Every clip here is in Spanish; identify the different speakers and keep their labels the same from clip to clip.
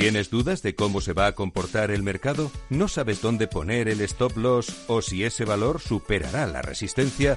Speaker 1: ¿Tienes dudas de cómo se va a comportar el mercado? ¿No sabes dónde poner el stop loss o si ese valor superará la resistencia?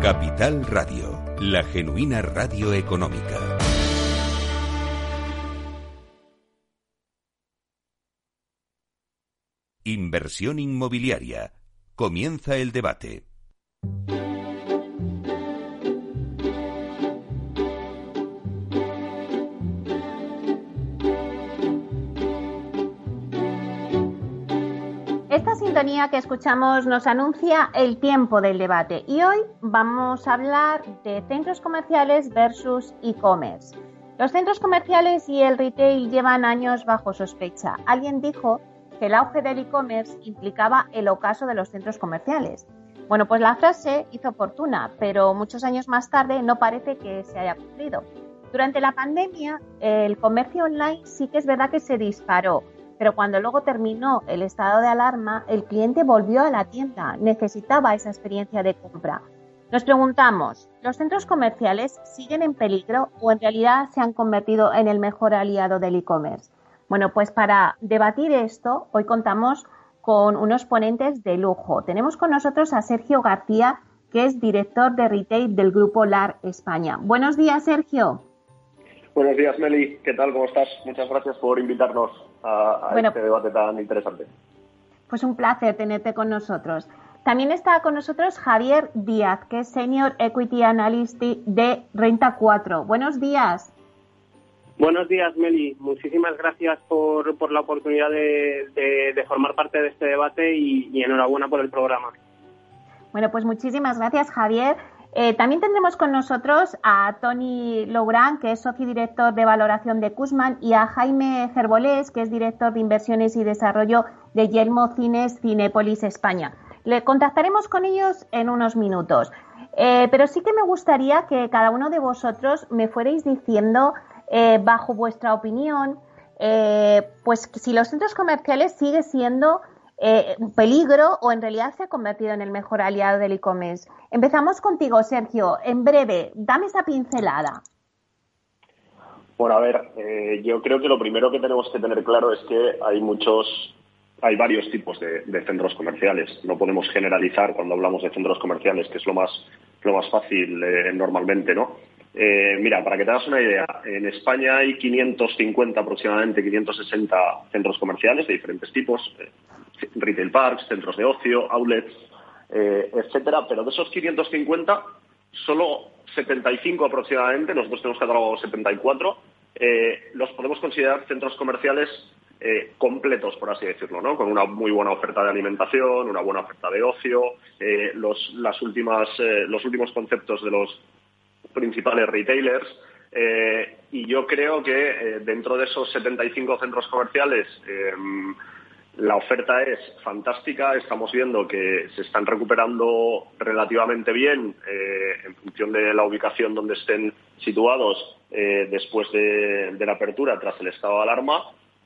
Speaker 1: Capital Radio, la genuina radio económica. Inversión inmobiliaria. Comienza el debate.
Speaker 2: Esta sintonía que escuchamos nos anuncia el tiempo del debate y hoy vamos a hablar de centros comerciales versus e-commerce. Los centros comerciales y el retail llevan años bajo sospecha. Alguien dijo que el auge del e-commerce implicaba el ocaso de los centros comerciales. Bueno, pues la frase hizo fortuna, pero muchos años más tarde no parece que se haya cumplido. Durante la pandemia, el comercio online sí que es verdad que se disparó, pero cuando luego terminó el estado de alarma, el cliente volvió a la tienda, necesitaba esa experiencia de compra. Nos preguntamos, ¿los centros comerciales siguen en peligro o en realidad se han convertido en el mejor aliado del e-commerce? Bueno, pues para debatir esto, hoy contamos con unos ponentes de lujo. Tenemos con nosotros a Sergio García, que es director de retail del Grupo LAR España. Buenos días, Sergio.
Speaker 3: Buenos días, Meli. ¿Qué tal? ¿Cómo estás? Muchas gracias por invitarnos a, este debate tan interesante.
Speaker 2: Pues un placer tenerte con nosotros. También está con nosotros Javier Díaz, que es Senior Equity Analyst de Renta 4. Buenos días.
Speaker 4: Buenos días, Meli. Muchísimas gracias por, por la oportunidad de, formar parte de este debate y, enhorabuena por el programa.
Speaker 2: Bueno, pues muchísimas gracias, Javier. Eh, también tendremos con nosotros a Tony Lourán, que es socio director de valoración de Cusman, y a Jaime Cerbolés, que es director de inversiones y desarrollo de Yelmo Cines Cinepolis España. Le contactaremos con ellos en unos minutos. Eh, pero sí que me gustaría que cada uno de vosotros me fuerais diciendo eh, bajo vuestra opinión, pues si los centros comerciales sigue siendo eh, peligro o en realidad se ha convertido en el mejor aliado del e-commerce. Empezamos contigo, Sergio. En breve, dame esa pincelada.
Speaker 3: Bueno, a ver, yo creo que lo primero que tenemos que tener claro es que hay muchos, hay varios tipos de, centros comerciales. No podemos generalizar cuando hablamos de centros comerciales, que es lo más, lo más fácil normalmente, ¿no? Eh, mira, para que te hagas una idea, en España hay 550 aproximadamente, 560 centros comerciales de diferentes tipos, eh, retail parks, centros de ocio, outlets, eh, etcétera, pero de esos 550, solo 75 aproximadamente, nosotros tenemos catalogados 74, los podemos considerar centros comerciales completos, por así decirlo, ¿no? Con una muy buena oferta de alimentación, una buena oferta de ocio, los, las últimas, los últimos conceptos de los principales retailers. Eh, y yo creo que eh, dentro de esos 75 centros comerciales em, la oferta es fantástica. Estamos viendo que se están recuperando relativamente bien eh, en función de la ubicación donde estén situados después de, la apertura tras el estado de alarma.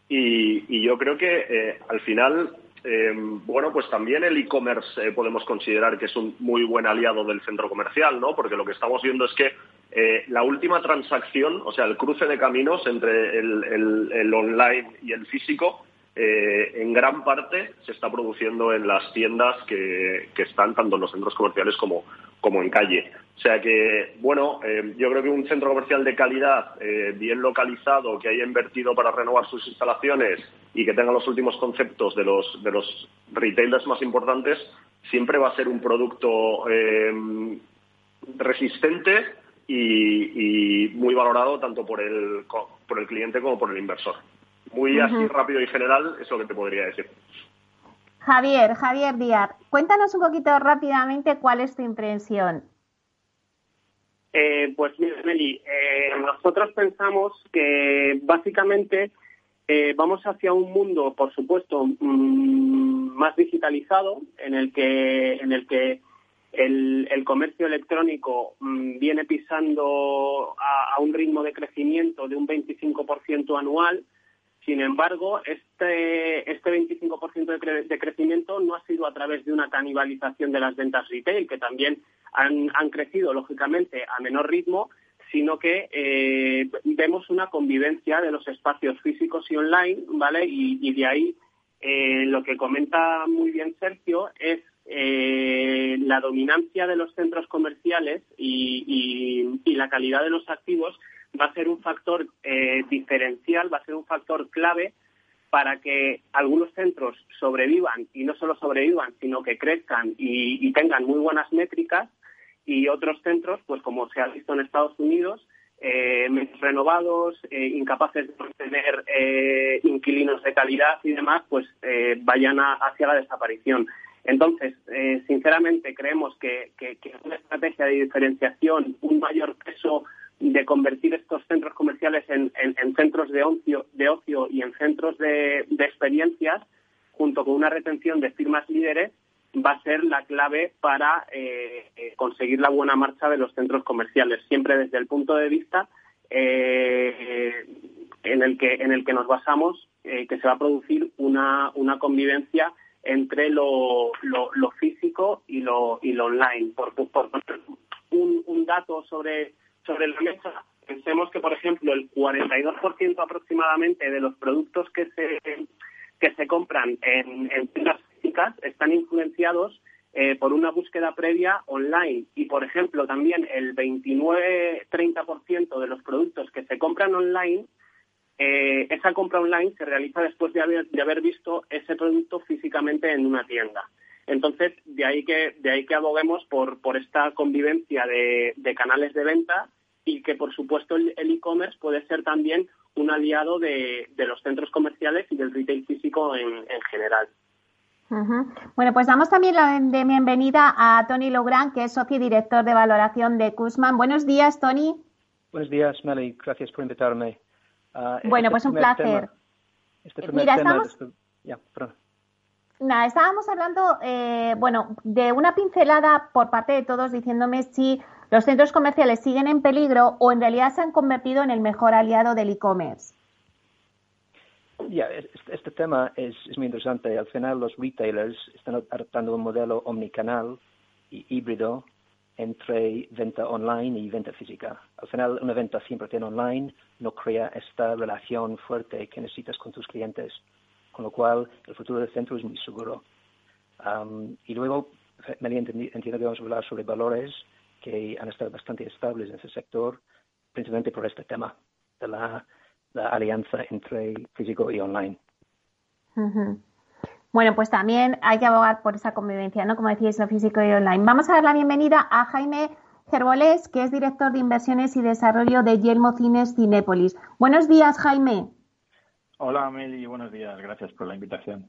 Speaker 3: Y, y yo creo que al final em, bueno, pues también el e-commerce podemos considerar que es un muy buen aliado del centro comercial, ¿no? Porque lo que estamos viendo es que eh, la última transacción, o sea, el cruce de caminos entre el, online y el físico, eh, en gran parte se está produciendo en las tiendas que, están tanto en los centros comerciales como, como en calle. O sea que, bueno, eh, yo creo que un centro comercial de calidad, bien localizado, que haya invertido para renovar sus instalaciones y que tenga los últimos conceptos de los, de los retailers más importantes, siempre va a ser un producto resistente y, muy valorado tanto por el, por el cliente como por el inversor. Muy así rápido y general es lo que te podría decir.
Speaker 2: Javier, Javier Díaz, cuéntanos un poquito rápidamente cuál es tu impresión.
Speaker 4: Eh, pues mira, Meli, eh, nosotros pensamos que básicamente eh, vamos hacia un mundo, por supuesto, mm, más digitalizado, en el que, en el que el, comercio electrónico mm, viene pisando a, un ritmo de crecimiento de un 25% anual. Sin embargo, este, este 25% de, de, crecimiento no ha sido a través de una canibalización de las ventas retail, que también han, han crecido, lógicamente, a menor ritmo, sino que eh, vemos una convivencia de los espacios físicos y online, ¿vale? Y, de ahí eh, lo que comenta muy bien Sergio es eh, la dominancia de los centros comerciales y, la calidad de los activos va a ser un factor diferencial, va a ser un factor clave para que algunos centros sobrevivan y no solo sobrevivan, sino que crezcan y tengan muy buenas métricas y otros centros, pues como se ha visto en Estados Unidos, eh, renovados, eh, incapaces de tener eh, inquilinos de calidad y demás, pues eh, vayan hacia la desaparición. Entonces, sinceramente, creemos que, una estrategia de diferenciación, un mayor peso de convertir estos centros comerciales en, centros de ocio, de ocio y en centros de experiencias, junto con una retención de firmas líderes, va a ser la clave para eh, eh, conseguir la buena marcha de los centros comerciales, siempre desde el punto de vista eh, en el que en el que nos basamos que se va a producir una, una convivencia entre lo, lo, físico y lo, y lo online. Por, por un dato sobre, sobre la mesa, pensemos que, por ejemplo, el 42% aproximadamente de los productos que se, que se compran en, en tiendas están influenciados eh, por una búsqueda previa online y, por ejemplo, también el 29-30% de los productos que se compran online, eh, esa compra online se realiza después de haber, de haber visto ese producto físicamente en una tienda. Entonces, de ahí que, de ahí que aboguemos por, por esta convivencia de, canales de venta y que, por supuesto, el e-commerce puede ser también un aliado de, los centros comerciales y del retail físico en general.
Speaker 2: Bueno, pues damos también la de bienvenida a Tony Logrand, que es socio y director de valoración de Kuzman. Buenos días, Tony.
Speaker 5: Buenos días, Meli. Gracias por invitarme.
Speaker 2: Ah, bueno, este pues un placer.
Speaker 5: este primer Mira, tema estamos... Ya,
Speaker 2: Nada, estábamos hablando, eh, bueno, de una pincelada por parte de todos diciéndome si los centros comerciales siguen en peligro o en realidad se han convertido en el mejor aliado del e-commerce.
Speaker 5: Ya, este tema es, muy interesante. Al final, los retailers están adoptando un modelo omnicanal y híbrido entre venta online y venta física. Al final, una venta 100% online no crea esta relación fuerte que necesitas con tus clientes, con lo cual el futuro del centro es muy seguro. y luego, me entiendo que vamos a hablar sobre valores que han estado bastante estables en ese sector, principalmente por este tema de la la alianza entre físico y online.
Speaker 2: Bueno, pues también hay que abogar por esa convivencia, ¿no? Como decíais, lo físico y online. Vamos a dar la bienvenida a Jaime Gerbolés, que es director de inversiones y desarrollo de Yelmo Cines Cinépolis. Buenos días, Jaime.
Speaker 6: Hola, Meli, buenos días. Gracias por la invitación.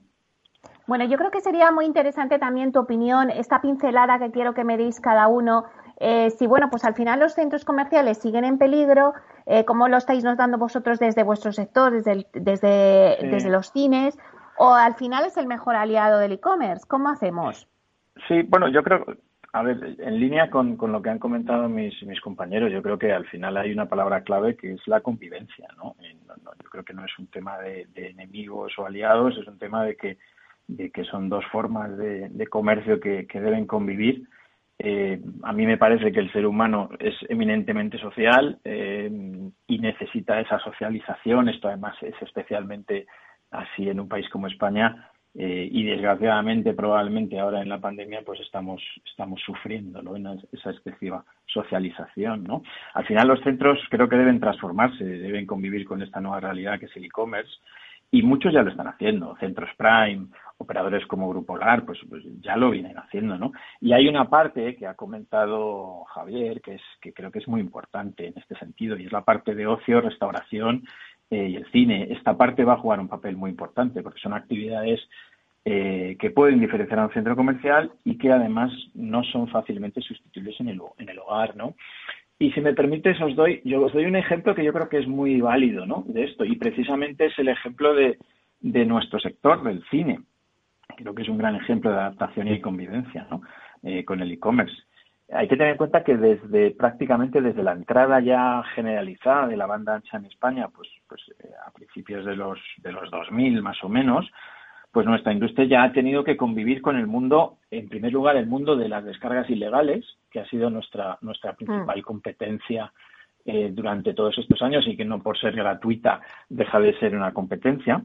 Speaker 2: Bueno, yo creo que sería muy interesante también tu opinión, esta pincelada que quiero que me deis cada uno. Eh, si, bueno, pues al final los centros comerciales siguen en peligro, eh, ¿cómo lo estáis notando vosotros desde vuestro sector, desde, desde, desde los cines? ¿O al final es el mejor aliado del e-commerce? ¿Cómo hacemos?
Speaker 6: Sí, bueno, yo creo, a ver, en línea con, con lo que han comentado mis, mis compañeros, yo creo que al final hay una palabra clave que es la convivencia, ¿no? yo creo que no es un tema de, enemigos o aliados, es un tema de que, de que son dos formas de, de comercio que, que deben convivir eh, a mí me parece que el ser humano es eminentemente social eh, y necesita esa socialización. Esto además es especialmente así en un país como España eh, y desgraciadamente probablemente ahora en la pandemia pues estamos estamos sufriendo esa excesiva socialización. ¿no? Al final los centros creo que deben transformarse, deben convivir con esta nueva realidad que es el e-commerce y muchos ya lo están haciendo, centros Prime, operadores como Grupo LAR, pues, pues, ya lo vienen haciendo, ¿no? Y hay una parte que ha comentado Javier, que es que creo que es muy importante en este sentido, y es la parte de ocio, restauración eh, y el cine. Esta parte va a jugar un papel muy importante porque son actividades eh, que pueden diferenciar a un centro comercial y que además no son fácilmente sustituibles en el, en el hogar, ¿no? Y si me permites, os doy, yo os doy un ejemplo que yo creo que es muy válido, ¿no? De esto, y precisamente es el ejemplo de, de nuestro sector, del cine. Creo que es un gran ejemplo de adaptación y convivencia, ¿no? Eh, con el e-commerce. Hay que tener en cuenta que desde prácticamente desde la entrada ya generalizada de la banda ancha en España, pues, pues eh, a principios de los de los 2000 más o menos, pues nuestra industria ya ha tenido que convivir con el mundo, en primer lugar, el mundo de las descargas ilegales, que ha sido nuestra, nuestra principal mm. competencia eh, durante todos estos años y que no por ser gratuita deja de ser una competencia.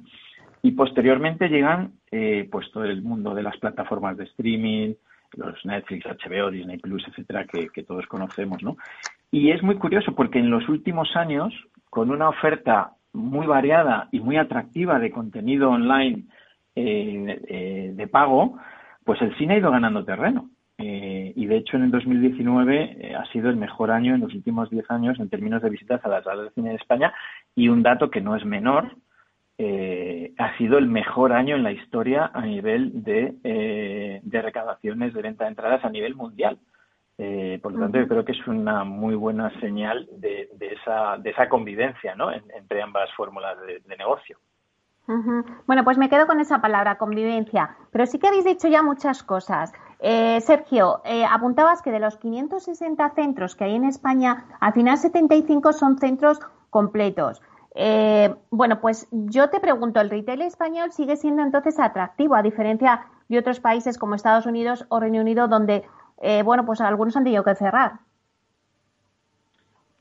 Speaker 6: Y posteriormente llegan eh, pues todo el mundo de las plataformas de streaming, los Netflix, HBO, Disney Plus, etcétera, que, todos conocemos, ¿no? Y es muy curioso porque en los últimos años, con una oferta muy variada y muy atractiva de contenido online eh, eh, de pago, pues el cine ha ido ganando terreno. Eh, y de hecho en el 2019 ha sido el mejor año en los últimos 10 años en términos de visitas a las salas de cine de España y un dato que no es menor, ha sido el mejor año en la historia a nivel de, de recaudaciones de venta de entradas a nivel mundial. por lo tanto, yo creo que es una muy buena señal de, esa, de esa convivencia ¿no? entre ambas fórmulas de negocio.
Speaker 2: Bueno, pues me quedo con esa palabra, convivencia. Pero sí que habéis dicho ya muchas cosas. Eh, Sergio, eh, apuntabas que de los 560 centros que hay en España, al final 75 son centros completos. Eh, bueno, pues yo te pregunto, ¿el retail español sigue siendo entonces atractivo, a diferencia de otros países como Estados Unidos o Reino Unido, donde, bueno, pues algunos han tenido que cerrar?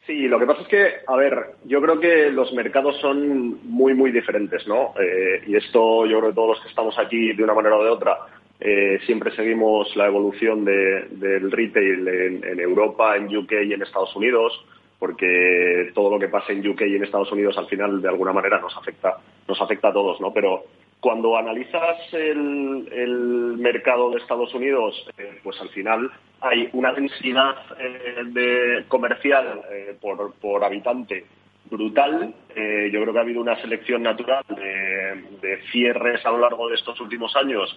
Speaker 3: Sí, lo que pasa es que, a ver, yo creo que los mercados son muy, muy diferentes, ¿no? Eh, y esto yo creo que todos los que estamos aquí, de una manera o de otra, eh, siempre seguimos la evolución del retail en, Europa, en UK y en Estados Unidos, porque todo lo que pasa en UK y en Estados Unidos al final de alguna manera nos afecta, nos afecta a todos, ¿no? Pero cuando analizas el, mercado de Estados Unidos, eh, pues al final hay una densidad eh, de comercial eh, por, habitante brutal. yo creo que ha habido una selección natural de, cierres a lo largo de estos últimos años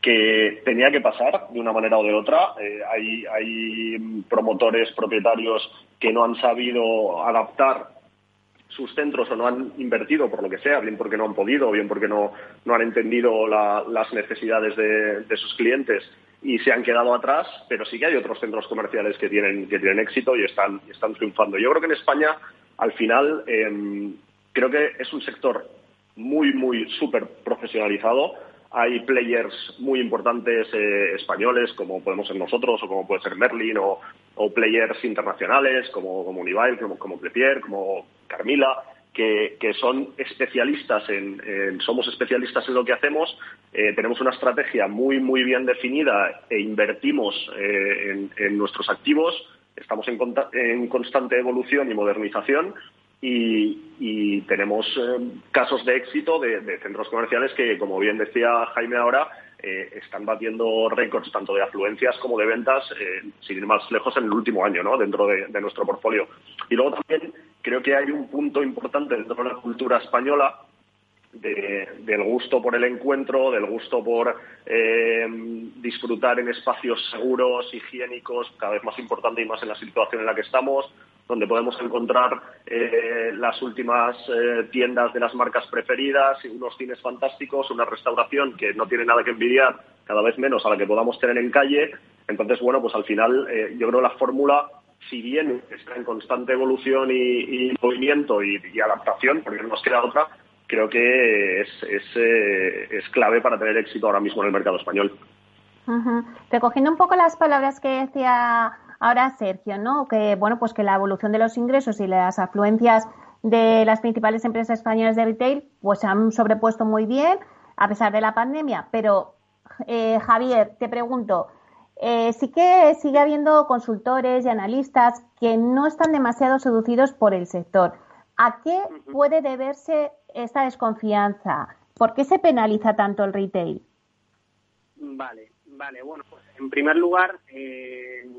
Speaker 3: que tenía que pasar de una manera o de otra. hay, hay promotores, propietarios que no han sabido adaptar sus centros o no han invertido por lo que sea, bien porque no han podido, bien porque no, no han entendido las necesidades de, sus clientes y se han quedado atrás, pero sí que hay otros centros comerciales que tienen, que tienen éxito y están, están triunfando. Yo creo que en España, al final, em, creo que es un sector muy, muy súper profesionalizado. Hay players muy importantes eh, españoles, como podemos ser nosotros, o como puede ser Merlin, o, players internacionales, como, como Unibail, como, como como Carmila, que, son especialistas en, somos especialistas en lo que hacemos, eh, tenemos una estrategia muy muy bien definida e invertimos eh, en, nuestros activos, estamos en, constante evolución y modernización y, tenemos eh, casos de éxito de, centros comerciales que, como bien decía Jaime ahora, están batiendo récords tanto de afluencias como de ventas, sin ir más lejos, en el último año, ¿no? dentro de, de nuestro portfolio. Y luego también creo que hay un punto importante dentro de la cultura española del gusto por el encuentro, del gusto por eh, disfrutar en espacios seguros, higiénicos, cada vez más importante y más en la situación en la que estamos, donde podemos encontrar eh, las últimas eh, tiendas de las marcas preferidas, unos cines fantásticos, una restauración que no tiene nada que envidiar, cada vez menos a la que podamos tener en calle. Entonces, bueno, pues al final yo creo la fórmula si bien está en constante evolución y, movimiento y, adaptación, porque no nos queda otra, creo que es, eh, es, clave para tener éxito ahora mismo en el mercado español.
Speaker 2: Recogiendo un poco las palabras que decía ahora Sergio, ¿no? Que bueno, pues que la evolución de los ingresos y las afluencias de las principales empresas españolas de retail, pues se han sobrepuesto muy bien a pesar de la pandemia. Pero eh, Javier, te pregunto, eh, sí que sigue habiendo consultores y analistas que no están demasiado seducidos por el sector. ¿A qué puede deberse esta desconfianza? ¿Por qué se penaliza tanto el retail?
Speaker 4: Vale, vale. Bueno, pues en primer lugar, eh,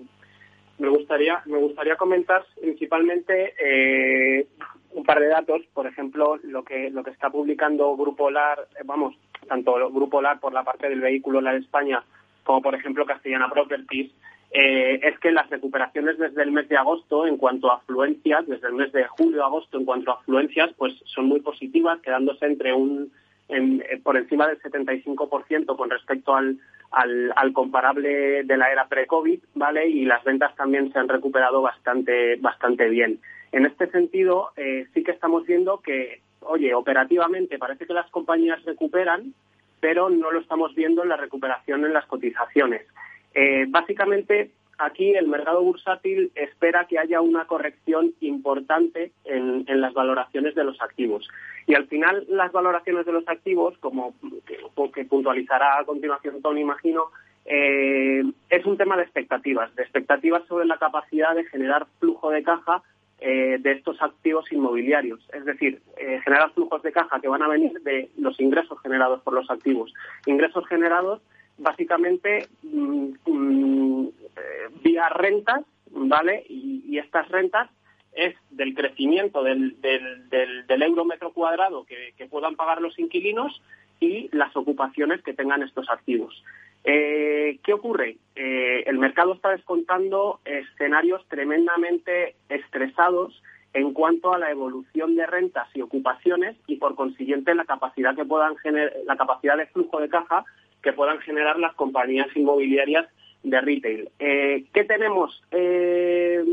Speaker 4: me gustaría me gustaría comentar principalmente eh, un par de datos. Por ejemplo, lo que lo que está publicando Grupo LAR, vamos, tanto Grupo LAR por la parte del vehículo LAR España como por ejemplo Castellana Properties, eh, es que las recuperaciones desde el mes de agosto en cuanto a afluencias, desde el mes de julio a agosto en cuanto a afluencias, pues son muy positivas, quedándose entre un eh, por encima del 75% con respecto al, al, comparable de la era pre-COVID, ¿vale? Y las ventas también se han recuperado bastante, bastante bien. En este sentido, eh, sí que estamos viendo que, oye, operativamente parece que las compañías recuperan, pero no lo estamos viendo en la recuperación en las cotizaciones. Eh, básicamente, aquí el mercado bursátil espera que haya una corrección importante en, las valoraciones de los activos. Y al final, las valoraciones de los activos, como que, puntualizará a continuación Tony, imagino, eh, es un tema de expectativas, de expectativas sobre la capacidad de generar flujo de caja eh, de estos activos inmobiliarios. Es decir, generar flujos de caja que van a venir de los ingresos generados por los activos. Ingresos generados básicamente mm, mm, eh, vía rentas, ¿vale? Y, estas rentas es del crecimiento del, del, del, euro metro cuadrado que, puedan pagar los inquilinos y las ocupaciones que tengan estos activos. Eh, ¿Qué ocurre? Eh, el mercado está descontando escenarios tremendamente estresados en cuanto a la evolución de rentas y ocupaciones y por consiguiente la capacidad que puedan la capacidad de flujo de caja que puedan generar las compañías inmobiliarias de retail. Eh, ¿Qué tenemos eh,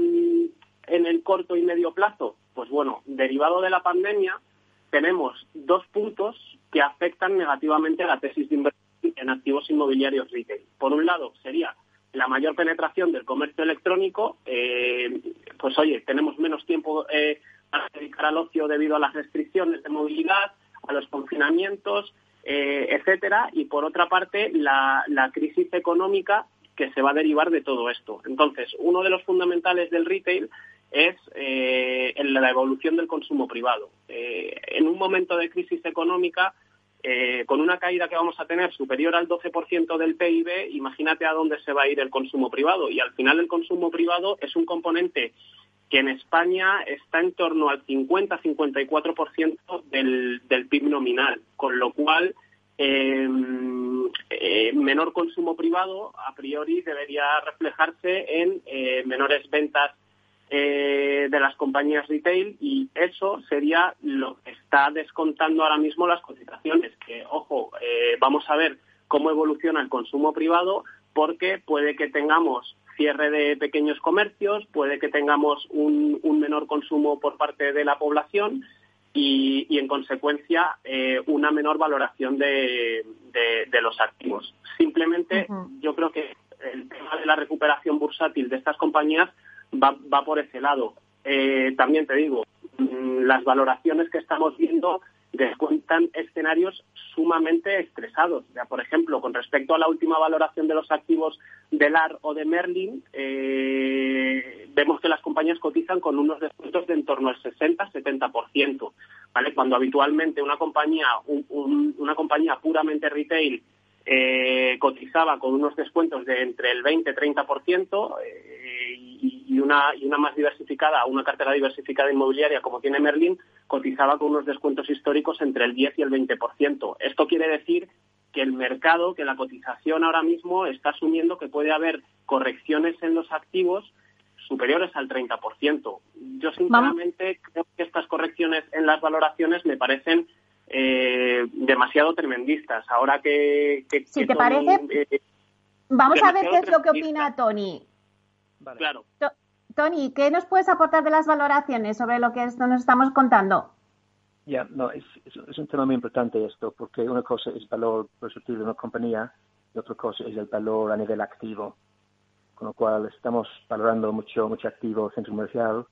Speaker 4: en el corto y medio plazo? Pues bueno, derivado de la pandemia, tenemos dos puntos que afectan negativamente a la tesis de inversión en activos inmobiliarios retail. Por un lado, sería la mayor penetración del comercio electrónico. Eh, pues oye, tenemos menos tiempo para dedicar al ocio debido a las restricciones de movilidad, a los confinamientos, eh, etcétera, y por otra parte la, crisis económica que se va a derivar de todo esto. Entonces, uno de los fundamentales del retail es eh, la evolución del consumo privado. Eh, en un momento de crisis económica, con una caída que vamos a tener superior al 12% del PIB, imagínate a dónde se va a ir el consumo privado. Y al final el consumo privado es un componente que en España está en torno al 50-54% del, del PIB nominal, con lo cual em, eh, menor consumo privado a priori debería reflejarse en eh, menores ventas eh, de las compañías retail y eso sería lo que está descontando ahora mismo las cotizaciones, que ojo, vamos a ver cómo evoluciona el consumo privado porque puede que tengamos cierre de pequeños comercios, puede que tengamos un, menor consumo por parte de la población y, en consecuencia eh, una menor valoración de, los activos. Simplemente yo creo que el tema de la recuperación bursátil de estas compañías va, por ese lado. Eh, también te digo, mm, las valoraciones que estamos viendo descuentan escenarios sumamente estresados. Ya, por ejemplo, con respecto a la última valoración de los activos de LAR o de Merlin, eh, vemos que las compañías cotizan con unos descuentos de en torno al 60-70%. ¿vale? Cuando habitualmente una compañía, una compañía puramente retail eh, cotizaba con unos descuentos de entre el 20-30% eh, y, y, una, y una más diversificada, una cartera diversificada inmobiliaria como tiene Merlin, cotizaba con unos descuentos históricos entre el 10 y el 20%. Esto quiere decir que el mercado, que la cotización ahora mismo está asumiendo que puede haber correcciones en los activos superiores al 30%. Yo sinceramente creo que estas correcciones en las valoraciones me parecen eh, demasiado tremendistas. Ahora que...
Speaker 2: si te parece, eh, vamos a ver qué es lo que opina Tony.
Speaker 4: Claro.
Speaker 2: Tony, ¿qué nos puedes aportar de las valoraciones sobre lo que esto nos estamos contando?
Speaker 5: Ya, no, es, un tema muy importante esto, porque una cosa es el valor perceptible de una compañía y otra cosa es el valor a nivel activo. Con lo cual estamos valorando mucho, mucho activo centro comercial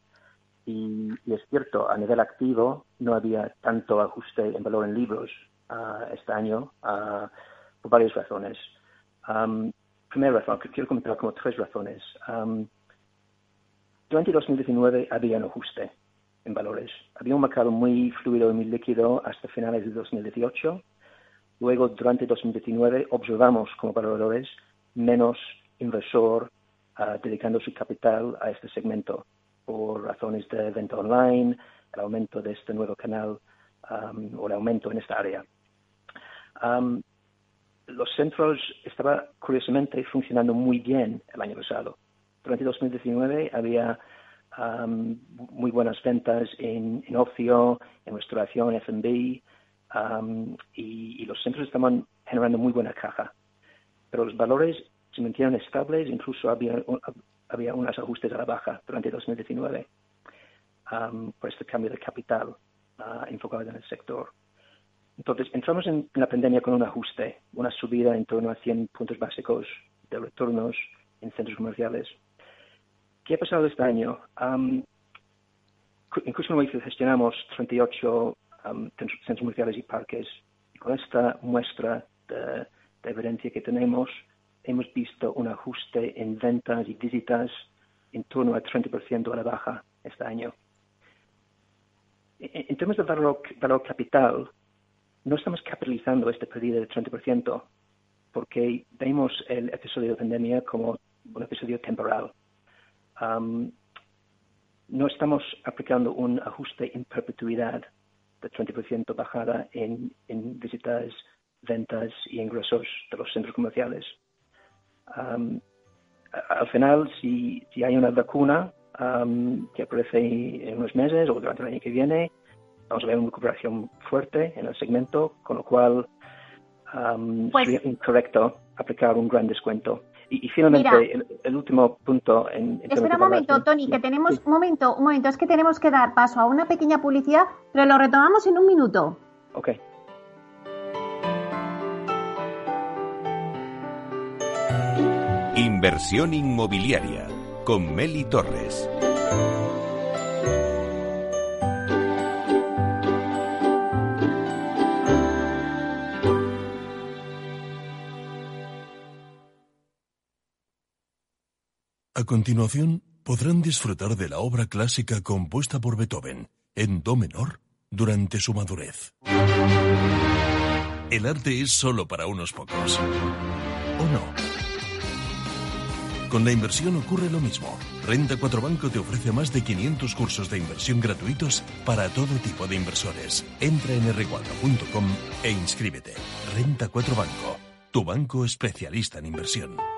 Speaker 5: y, es cierto, a nivel activo no había tanto ajuste en valor en libros uh, este año uh, por varias razones. Um, primera razón, quiero comentar como tres razones. Um, durante 2019 había un ajuste en valores. Había un mercado muy fluido y muy líquido hasta finales de 2018. Luego, durante 2019, observamos como valores menos inversor uh, dedicando su capital a este segmento por razones de venta online, el aumento de este nuevo canal um, o el aumento en esta área. Um, los centros estaban curiosamente funcionando muy bien el año pasado. Durante 2019 había muy buenas ventas en, ocio, en restauración, F&B, y, los centros estaban generando muy buena caja. Pero los valores se mantuvieron estables, incluso había, había unos ajustes a la baja durante 2019 por este cambio de capital uh, enfocado en el sector. Entonces, entramos en la pandemia con un ajuste, una subida en torno a 100 puntos básicos de retornos en centros comerciales. ¿Qué ha pasado este año? Um, incluso en gestionamos 38 centros comerciales y parques. Y con esta muestra de, evidencia que tenemos, hemos visto un ajuste en ventas y visitas en torno al 30% a la baja este año. En, términos de valor, valor capital, no estamos capitalizando este pérdida del 30% porque vemos el episodio de pandemia como un episodio temporal. no estamos aplicando un ajuste en perpetuidad de 30% bajada en, visitas, ventas y ingresos de los centros comerciales. Al final, si, si, hay una vacuna que aparece en unos meses o durante el año que viene, vamos a ver una recuperación fuerte en el segmento, con lo cual pues sería incorrecto aplicar un gran descuento. Y, finalmente, el, último punto. En,
Speaker 2: Espera un momento, Tony, que tenemos. Un momento, un momento, es que tenemos que dar paso a una pequeña publicidad, pero lo retomamos en un minuto.
Speaker 5: Ok.
Speaker 1: Inversión inmobiliaria con Meli Torres.
Speaker 7: A continuación, podrán disfrutar de la obra clásica compuesta por Beethoven en Do menor durante su madurez. El arte es solo para unos pocos. ¿O no? Con la inversión ocurre lo mismo. Renta 4 Banco te ofrece más de 500 cursos de inversión gratuitos para todo tipo de inversores. Entra en r4.com e inscríbete. Renta 4 Banco, tu banco especialista en inversión.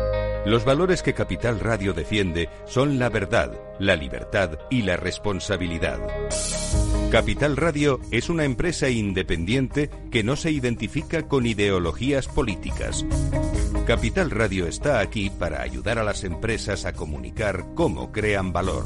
Speaker 1: Los valores que Capital Radio defiende son la verdad, la libertad y la responsabilidad. Capital Radio es una empresa independiente que no se identifica con ideologías políticas. Capital Radio está aquí para ayudar a las empresas a comunicar cómo crean valor.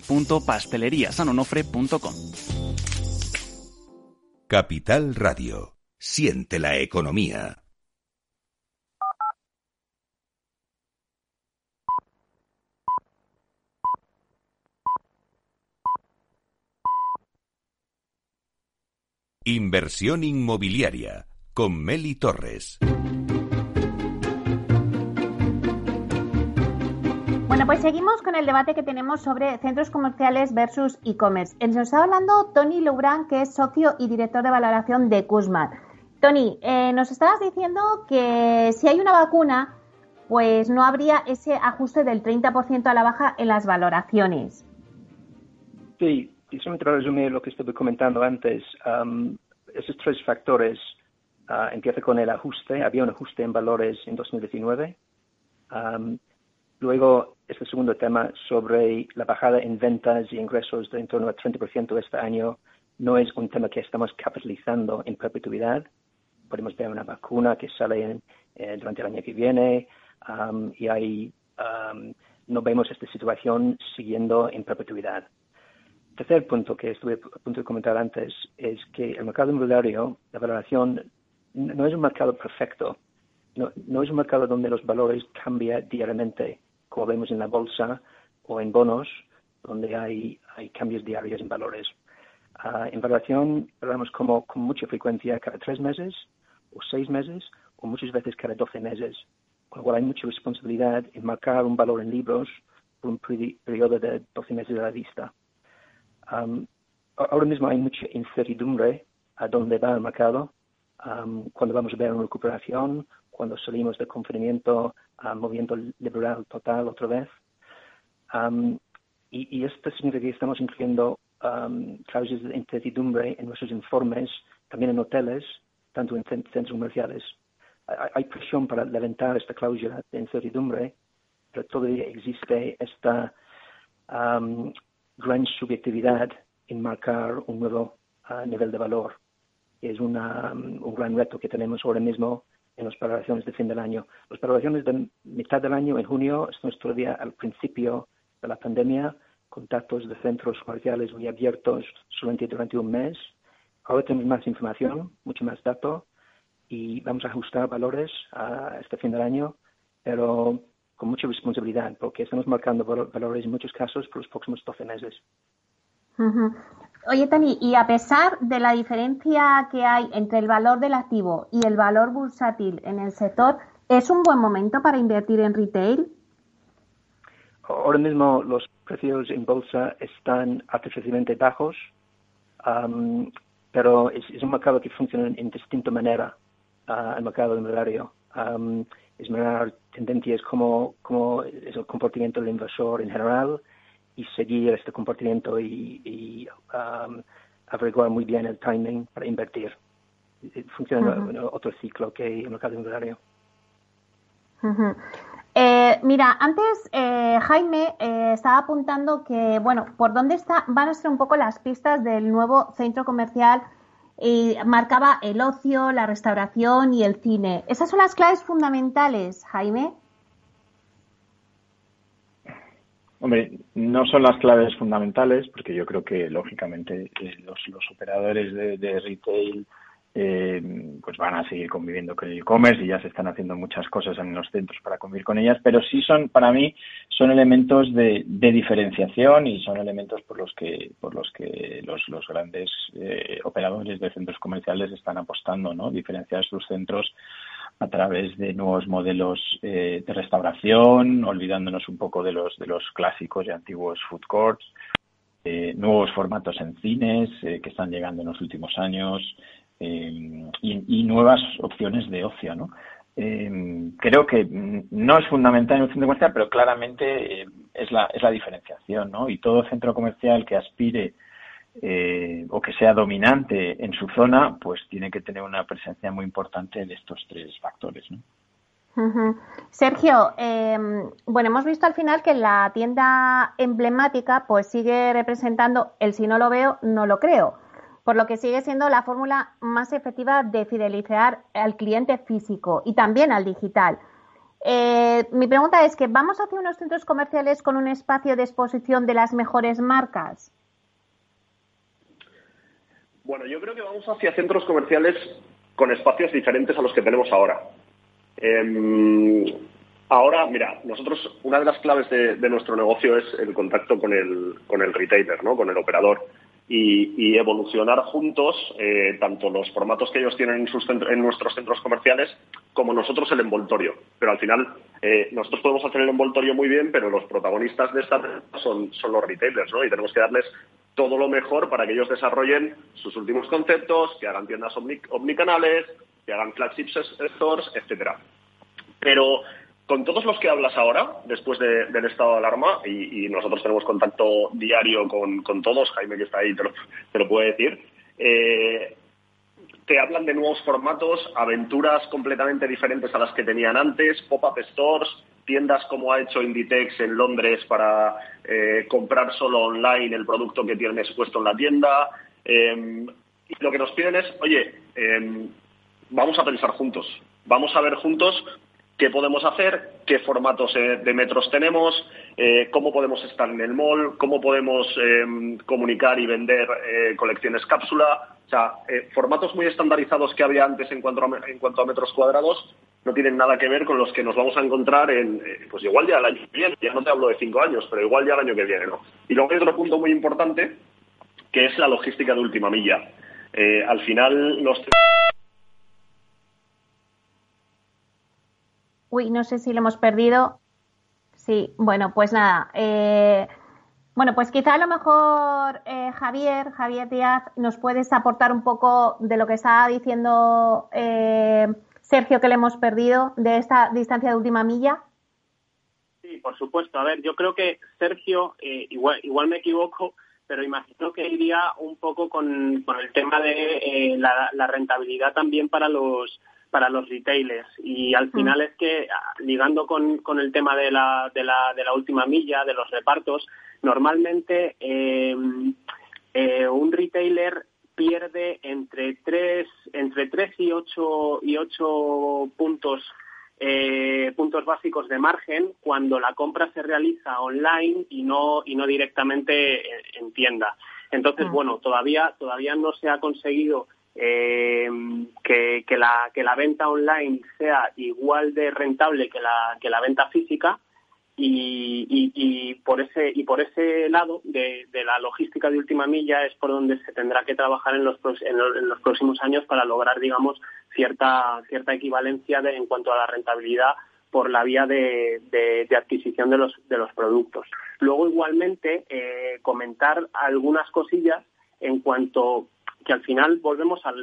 Speaker 8: www.pasteleriasanonofre.com.
Speaker 1: Capital Radio. Siente la economía. Inversión inmobiliaria con Meli Torres.
Speaker 2: Bueno, pues seguimos con el debate que tenemos sobre centros comerciales versus e-commerce. Nos está hablando Tony Lubran, que es socio y director de valoración de Kuzma. Tony, eh, nos estabas diciendo que si hay una vacuna, pues no habría ese ajuste del 30% a la baja en las valoraciones.
Speaker 5: Sí, y para resumir lo que estuve comentando antes, esos tres factores uh, empieza con el ajuste. Había un ajuste en valores en 2019. luego, este segundo tema sobre la bajada en ventas y ingresos de en torno al 30% este año no es un tema que estamos capitalizando en perpetuidad. Podemos ver una vacuna que sale eh, durante el año que viene y ahí no vemos esta situación siguiendo en perpetuidad tercer punto que estuve a punto de comentar antes es que el mercado inmobiliario, la valoración, no es un mercado perfecto. No, es un mercado donde los valores cambian diariamente, como vemos en la bolsa o en bonos, donde hay, hay cambios diarios en valores. Ah, en valoración, hablamos como con mucha frecuencia cada tres meses o seis meses o muchas veces cada doce meses, con lo cual hay mucha responsabilidad en marcar un valor en libros por un periodo de doce meses a la vista ahora mismo hay mucha incertidumbre a dónde va el mercado, cuando vamos a ver una recuperación, cuando salimos del confinamiento a movimiento liberal total otra vez. y, esto significa que estamos incluyendo cláusulas de incertidumbre en nuestros informes, también en hoteles, tanto en centros comerciales. Hay, presión para levantar esta cláusula de incertidumbre, pero todavía existe esta gran subjetividad en marcar un nuevo ah, nivel de valor. Es una, um, un gran reto que tenemos ahora mismo en las valoraciones de fin del año. Las valoraciones de mitad del año, en junio, estamos todavía al principio de la pandemia, con datos de centros comerciales muy abiertos solamente durante un mes. Ahora tenemos más información, mucho más datos, y vamos a ajustar valores a este fin del año, pero con mucha responsabilidad, porque estamos marcando valores en muchos casos por los próximos 12 meses.
Speaker 2: Oye, Tani, y a pesar de la diferencia que hay entre el valor del activo y el valor bursátil en el sector, ¿es un buen momento para invertir en retail?
Speaker 5: Ahora mismo los precios en bolsa están artificialmente bajos, pero es, un mercado que funciona en distinta manera al uh, mercado inmobiliario. Um, es mirar tendencias como, como es el comportamiento del inversor en general y seguir este comportamiento y, um, averiguar muy bien el timing para invertir. Funciona en otro ciclo que el mercado inmobiliario.
Speaker 2: Eh, mira, antes eh, Jaime eh, estaba apuntando que, bueno, por dónde está, van a ser un poco las pistas del nuevo centro comercial y marcaba el ocio, la restauración y el cine. ¿Esas son las claves fundamentales, Jaime?
Speaker 6: Hombre, no son las claves fundamentales, porque yo creo que, lógicamente, eh, los, operadores de retail eh, pues van a seguir conviviendo con el e-commerce y ya se están haciendo muchas cosas en los centros para convivir con ellas, pero sí son, para mí, son elementos de, diferenciación y son elementos por los que, por los que los, los grandes eh, operadores de centros comerciales están apostando, ¿no? Diferenciar sus centros a través de nuevos modelos eh, de restauración, olvidándonos un poco de los, de los clásicos y antiguos food courts, nuevos formatos en cines que están llegando en los últimos años, eh, y, nuevas opciones de ocio, ¿no? Eh, creo que no es fundamental en un centro comercial, pero claramente eh, es, la, es la diferenciación, ¿no? Y todo centro comercial que aspire o que sea dominante en su zona, pues tiene que tener una presencia muy importante de estos tres factores, ¿no?
Speaker 2: Sergio, bueno, hemos visto al final que la tienda emblemática pues sigue representando el si no lo veo, no lo creo por lo que sigue siendo la fórmula más efectiva de fidelizar al cliente físico y también al digital. Eh, mi pregunta es que vamos hacia unos centros comerciales con un espacio de exposición de las mejores marcas.
Speaker 3: Bueno, yo creo que vamos hacia centros comerciales con espacios diferentes a los que tenemos ahora. Em, ahora, mira, nosotros una de las claves de, nuestro negocio es el contacto con el, con el retailer, ¿no? con el operador y, evolucionar juntos eh, tanto los formatos que ellos tienen en, en, nuestros centros comerciales como nosotros el envoltorio. Pero al final eh, nosotros podemos hacer el envoltorio muy bien, pero los protagonistas de esta son, son los retailers, ¿no? Y tenemos que darles todo lo mejor para que ellos desarrollen sus últimos conceptos, que hagan tiendas omnicanales, que hagan flagship stores, etcétera. Pero con todos los que hablas ahora, después del estado de alarma, y, nosotros tenemos contacto diario con, todos, Jaime que está ahí te lo, puede decir, eh, te hablan de nuevos formatos, aventuras completamente diferentes a las que tenían antes, pop-up stores, tiendas como ha hecho Inditex en Londres para eh, comprar solo online el producto que tienes puesto en la tienda. Em, y lo que nos piden es, oye, em, vamos a pensar juntos, vamos a ver juntos qué podemos hacer, qué formatos eh, de metros tenemos, eh, cómo podemos estar en el mall, cómo podemos em, comunicar y vender eh, colecciones cápsula. O sea, formatos muy estandarizados que había antes en cuanto, a, en cuanto a metros cuadrados no tienen nada que ver con los que nos vamos a encontrar en, pues igual ya el año que viene, ya no te hablo de cinco años, pero igual ya el año que viene, ¿no? Y luego hay otro punto muy importante, que es la logística de última milla. al final, los
Speaker 2: Uy, no sé si lo hemos perdido. Sí, bueno, pues nada. Eh, bueno, pues quizá a lo mejor eh, Javier, Javier Díaz, nos puedes aportar un poco de lo que estaba diciendo eh, Sergio que le hemos perdido de esta distancia de última milla.
Speaker 4: Sí, por supuesto. A ver, yo creo que Sergio, igual, igual me equivoco, pero imagino que iría un poco con, el tema de la, rentabilidad también para los para los retailers. Y al mm. final es que, ah, ligando con, con el tema de la, de, la, de la última milla, de los repartos, normalmente eh, eh, un retailer pierde entre 3, entre tres y 8, y ocho puntos eh, puntos básicos de margen cuando la compra se realiza online y no y no directamente en, tienda. Entonces, mm. bueno, todavía todavía no se ha conseguido eh, que, la, que la venta online sea igual de rentable que la, que la venta física y, y, por ese y por ese lado de, la logística de última milla es por donde se tendrá que trabajar en los, en los, próximos años para lograr digamos cierta cierta equivalencia de, en cuanto a la rentabilidad por la vía de, de, adquisición de los de los productos. Luego igualmente eh, comentar algunas cosillas en cuanto que al final volvemos al,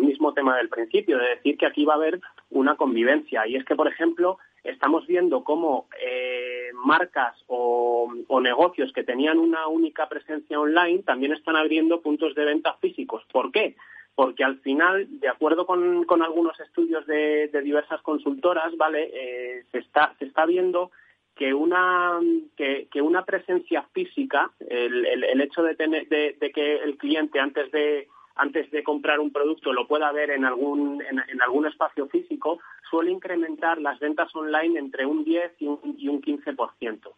Speaker 4: mismo tema del principio, de decir que aquí va a haber una convivencia. Y es que, por ejemplo, estamos viendo cómo eh, marcas o, negocios que tenían una única presencia online también están abriendo puntos de venta físicos. ¿Por qué? Porque al final, de acuerdo con, algunos estudios de, diversas consultoras, ¿vale? Eh, se, está, se está viendo que una que, una presencia física el, hecho de tener de, que el cliente antes de antes de comprar un producto lo pueda ver en algún en, algún espacio físico suele incrementar las ventas online entre un 10 y un, y un 15%.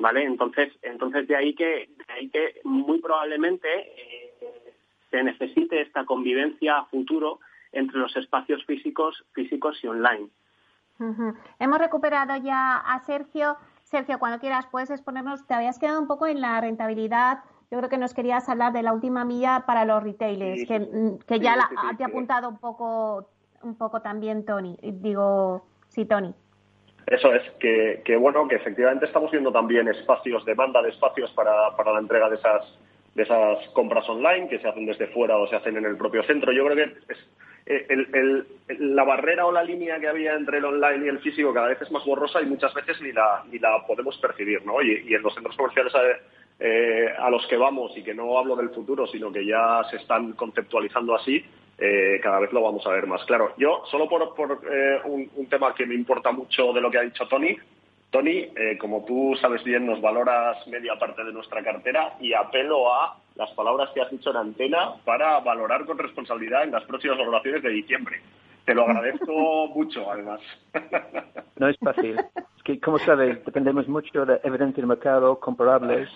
Speaker 4: ¿Vale? Entonces, entonces de ahí que de ahí que muy probablemente eh, se necesite esta convivencia a futuro entre los espacios físicos físicos y online.
Speaker 2: Hemos recuperado ya a Sergio. Sergio, cuando quieras puedes exponernos. Te habías quedado un poco en la rentabilidad. Yo creo que nos querías hablar de la última milla para los retailers, que, mm, que, ya la, te ha apuntado un poco, un poco también Tony. Digo, sí, Tony.
Speaker 3: Eso es, que, que, bueno, que efectivamente estamos viendo también espacios, demanda de espacios para, para la entrega de esas, de esas compras online que se hacen desde fuera o se hacen en el propio centro. Yo creo que es, el, la barrera o la línea que había entre el online y el físico cada vez es más borrosa y muchas veces ni la, ni la podemos percibir, ¿no? Y, en los centros comerciales eh, a, los que vamos, y que no hablo del futuro, sino que ya se están conceptualizando así, eh, cada vez lo vamos a ver más claro. Yo, solo por, por eh, un, un, tema que me importa mucho de lo que ha dicho Tony, Tony, como tú sabes bien, nos valoras media parte de nuestra cartera y apelo a las palabras que has dicho en antena para valorar con responsabilidad en las próximas valoraciones de diciembre. Te lo agradezco mucho, además.
Speaker 5: No es fácil. Es que, como sabes, dependemos mucho de evidencia del mercado, comparables,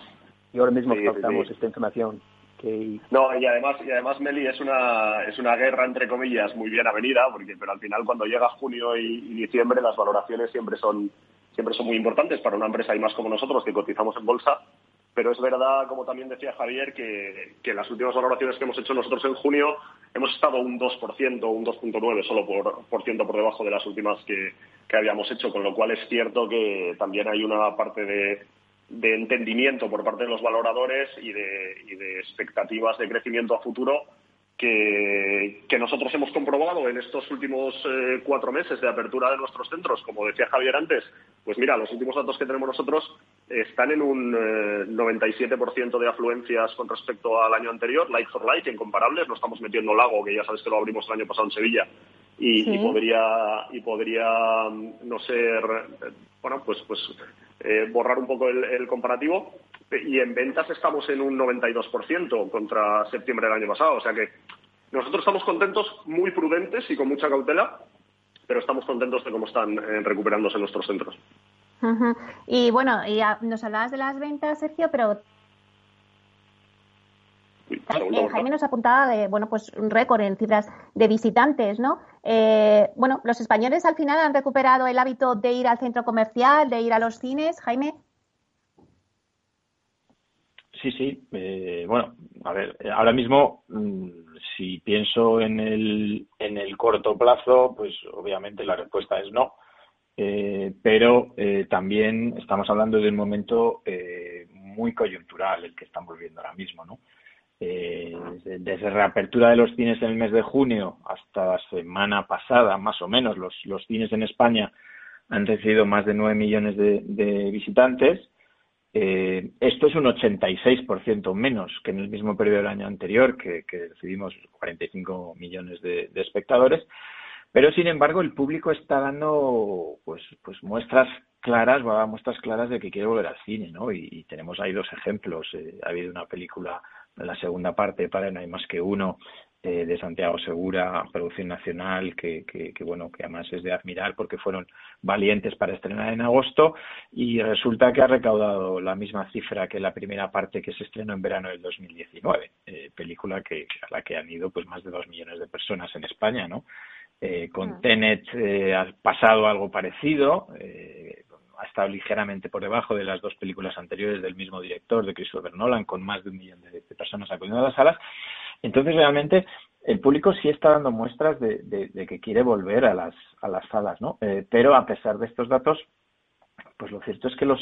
Speaker 5: y ahora mismo sí, esta información. Que...
Speaker 3: No, y además, y además, Meli, es una, es una guerra, entre comillas, muy bien avenida, porque, pero al final, cuando llega junio y, y diciembre, las valoraciones siempre son, siempre son muy importantes para una empresa y más como nosotros, que cotizamos en bolsa, pero es verdad, como también decía Javier, que, que las últimas valoraciones que hemos hecho nosotros en junio hemos estado un 2%, un 2.9% solo por, por ciento por debajo de las últimas que, que habíamos hecho, con lo cual es cierto que también hay una parte de, de entendimiento por parte de los valoradores y de, y de expectativas de crecimiento a futuro que, que, nosotros hemos comprobado en estos últimos eh, cuatro meses de apertura de nuestros centros, como decía Javier antes, pues mira, los últimos datos que tenemos nosotros están en un eh, 97% de afluencias con respecto al año anterior, like for like, incomparables. No estamos metiendo Lago, que ya sabes que lo abrimos el año pasado en Sevilla, y, sí. y podría, y podría no ser, bueno, pues, pues eh, borrar un poco el, comparativo y en ventas estamos en un 92% contra septiembre del año pasado. O sea que nosotros estamos contentos, muy prudentes y con mucha cautela, pero estamos contentos de cómo están eh, recuperándose nuestros centros.
Speaker 2: Y bueno, ya nos hablabas de las ventas, Sergio, pero eh, Jaime nos apuntaba de, bueno, pues un récord en cifras de visitantes, ¿no? Eh, bueno, los españoles al final han recuperado el hábito de ir al centro comercial, de ir a los cines, Jaime.
Speaker 6: Sí, sí. Eh, bueno, a ver, ahora mismo, mmm, si pienso en el, en el corto plazo, pues obviamente la respuesta es no. Eh, pero eh, también estamos hablando de un momento eh, muy coyuntural el que estamos viendo ahora mismo, ¿no? Eh, desde reapertura de los cines en el mes de junio hasta la semana pasada, más o menos, los, los cines en España han recibido más de 9 millones de, de visitantes eh, esto es un 86% menos que en el mismo periodo del año anterior, que, que recibimos 45 millones de, espectadores. Pero, sin embargo, el público está dando pues, pues muestras claras, muestras claras de que quiere volver al cine, ¿no? Y, tenemos ahí dos ejemplos. Eh, ha habido una película, la segunda parte, para No hay más que uno, eh, de Santiago Segura, producción nacional, que, que, que, bueno, que además es de admirar porque fueron valientes para estrenar en agosto y resulta que ha recaudado la misma cifra que la primera parte que se estrenó en verano del 2019, eh, película que a la que han ido pues más de dos millones de personas en España, ¿no? Eh, con Tenet ha pasado algo parecido, eh, ha estado ligeramente por debajo de las dos películas anteriores del mismo director, de Christopher Nolan, con más de un millón de, personas acudiendo a las salas. Entonces, realmente, el público sí está dando muestras de, de, de que quiere volver a las, a las salas, ¿no? Eh, pero a pesar de estos datos, pues lo cierto es que los,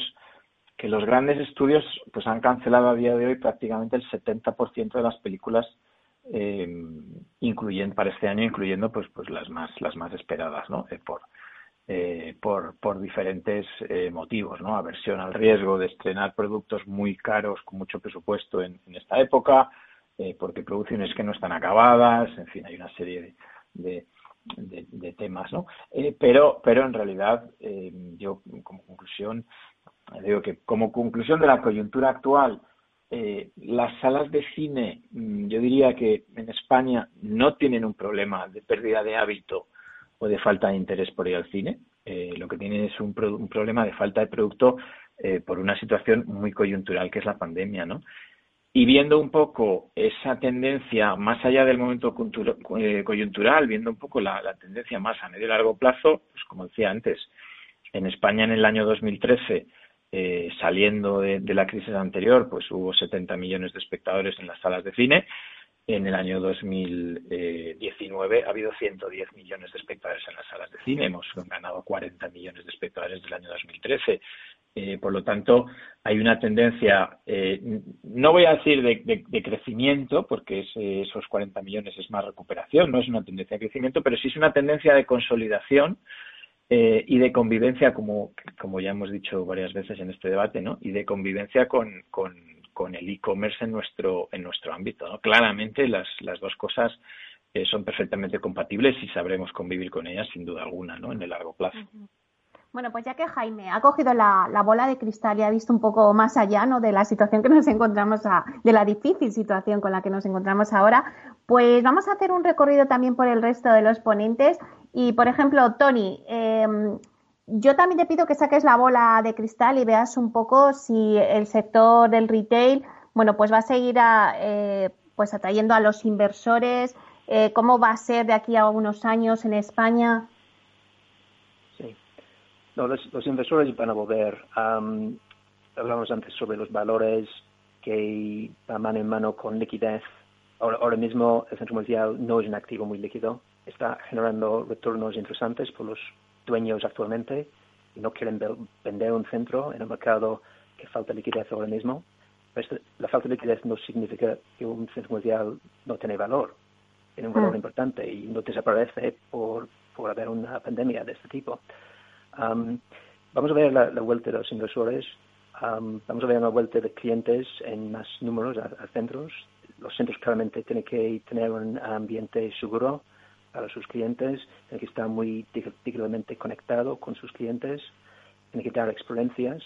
Speaker 6: que los grandes estudios pues han cancelado a día de hoy prácticamente el 70% de las películas eh, incluyendo para este año incluyendo pues pues las más las más esperadas no eh, por eh, por por diferentes eh, motivos no aversión al riesgo de estrenar productos muy caros con mucho presupuesto en, en esta época eh, porque producciones que no están acabadas, en fin, hay una serie de, de, de, temas, ¿no? Eh, pero, pero en realidad, eh, yo como conclusión, digo que como conclusión de la coyuntura actual, eh, las salas de cine, mm, yo diría que en España no tienen un problema de pérdida de hábito o de falta de interés por ir al cine. Eh, lo que tienen es un, pro un, problema de falta de producto eh, por una situación muy coyuntural que es la pandemia, ¿no? y viendo un poco esa tendencia más allá del momento eh, coyuntural, viendo un poco la, la tendencia más a medio y largo plazo, pues como decía antes, en España en el año 2013, eh, saliendo de, de, la crisis anterior, pues hubo 70 millones de espectadores en las salas de cine. En el año 2019 ha habido 110 millones de espectadores en las salas de cine. Hemos ganado 40 millones de espectadores del año 2013. Eh, por lo tanto, hay una tendencia, eh, no voy a decir de, crecimiento, porque es, esos 40 millones es más recuperación, no es una tendencia de crecimiento, pero sí es una tendencia de consolidación eh, y de convivencia, como, ya hemos dicho varias veces en este debate, ¿no? y de convivencia con, con, con el e-commerce en nuestro, en nuestro ámbito. Claramente las, las dos cosas eh, son perfectamente compatibles y sabremos convivir con ellas sin duda alguna ¿no? en el largo plazo.
Speaker 2: Bueno, pues ya que Jaime ha cogido la, la, bola de cristal y ha visto un poco más allá ¿no? de la situación que nos encontramos, a, de la difícil situación con la que nos encontramos ahora, pues vamos a hacer un recorrido también por el resto de los ponentes. Y, por ejemplo, Tony, eh, yo también te pido que saques la bola de cristal y veas un poco si el sector del retail, bueno, pues va a seguir a, eh, pues atrayendo a los inversores, eh, cómo va a ser de aquí a unos años en España.
Speaker 5: No, los, inversores van a volver. Hablamos antes sobre los valores que van mano en mano con liquidez. Ahora, mismo el centro comercial no es un activo muy líquido, está generando retornos interesantes por los dueños actualmente y no quieren vender un centro en el mercado que falta liquidez ahora mismo. la falta de liquidez no significa que un centro comercial no tiene valor, tiene un valor mm. importante y no desaparece por, por haber una pandemia de este tipo. vamos a ver la, vuelta de los inversores, vamos a ver una vuelta de clientes en más números a, centros. Los centros claramente tienen que tener un ambiente seguro para sus clientes, tienen que estar muy digitalmente conectado con sus clientes, tienen que dar experiencias.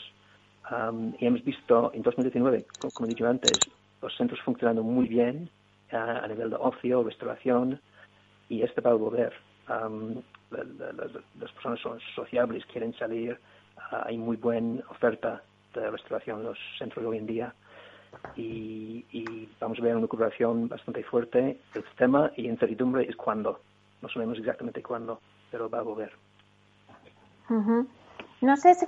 Speaker 5: y hemos visto en 2019, como he dicho antes, los centros funcionando muy bien a nivel de ocio, restauración, y este va a volver. las personas son sociables, quieren salir, ah, hay muy buena oferta de restauración en los centros hoy en día y, vamos a ver una recuperación bastante fuerte del sistema y incertidumbre es cuándo. No sabemos exactamente cuándo, pero va a volver.
Speaker 2: No sé si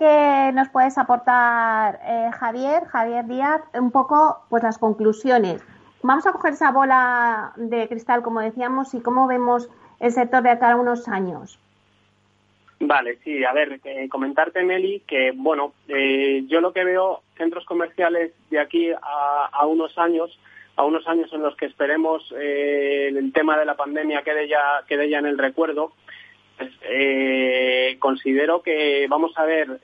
Speaker 2: nos puedes aportar, eh, Javier, Javier Díaz, un poco pues las conclusiones. Vamos a coger esa bola de cristal, como decíamos, y cómo vemos el sector de acá a unos años.
Speaker 4: Vale, sí, a ver, eh, comentarte, Meli, que bueno, eh, yo lo que veo centros comerciales de aquí a, unos años, a unos años en los que esperemos eh, el tema de la pandemia quede ya, quede ya en el recuerdo, pues, considero que vamos a ver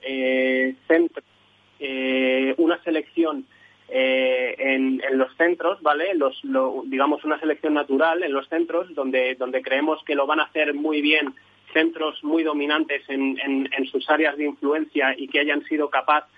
Speaker 4: una selección en, los centros, ¿vale? Los, digamos una selección natural en los centros donde, donde creemos que lo van a hacer muy bien centros muy dominantes en, sus áreas de influencia y que hayan sido capaces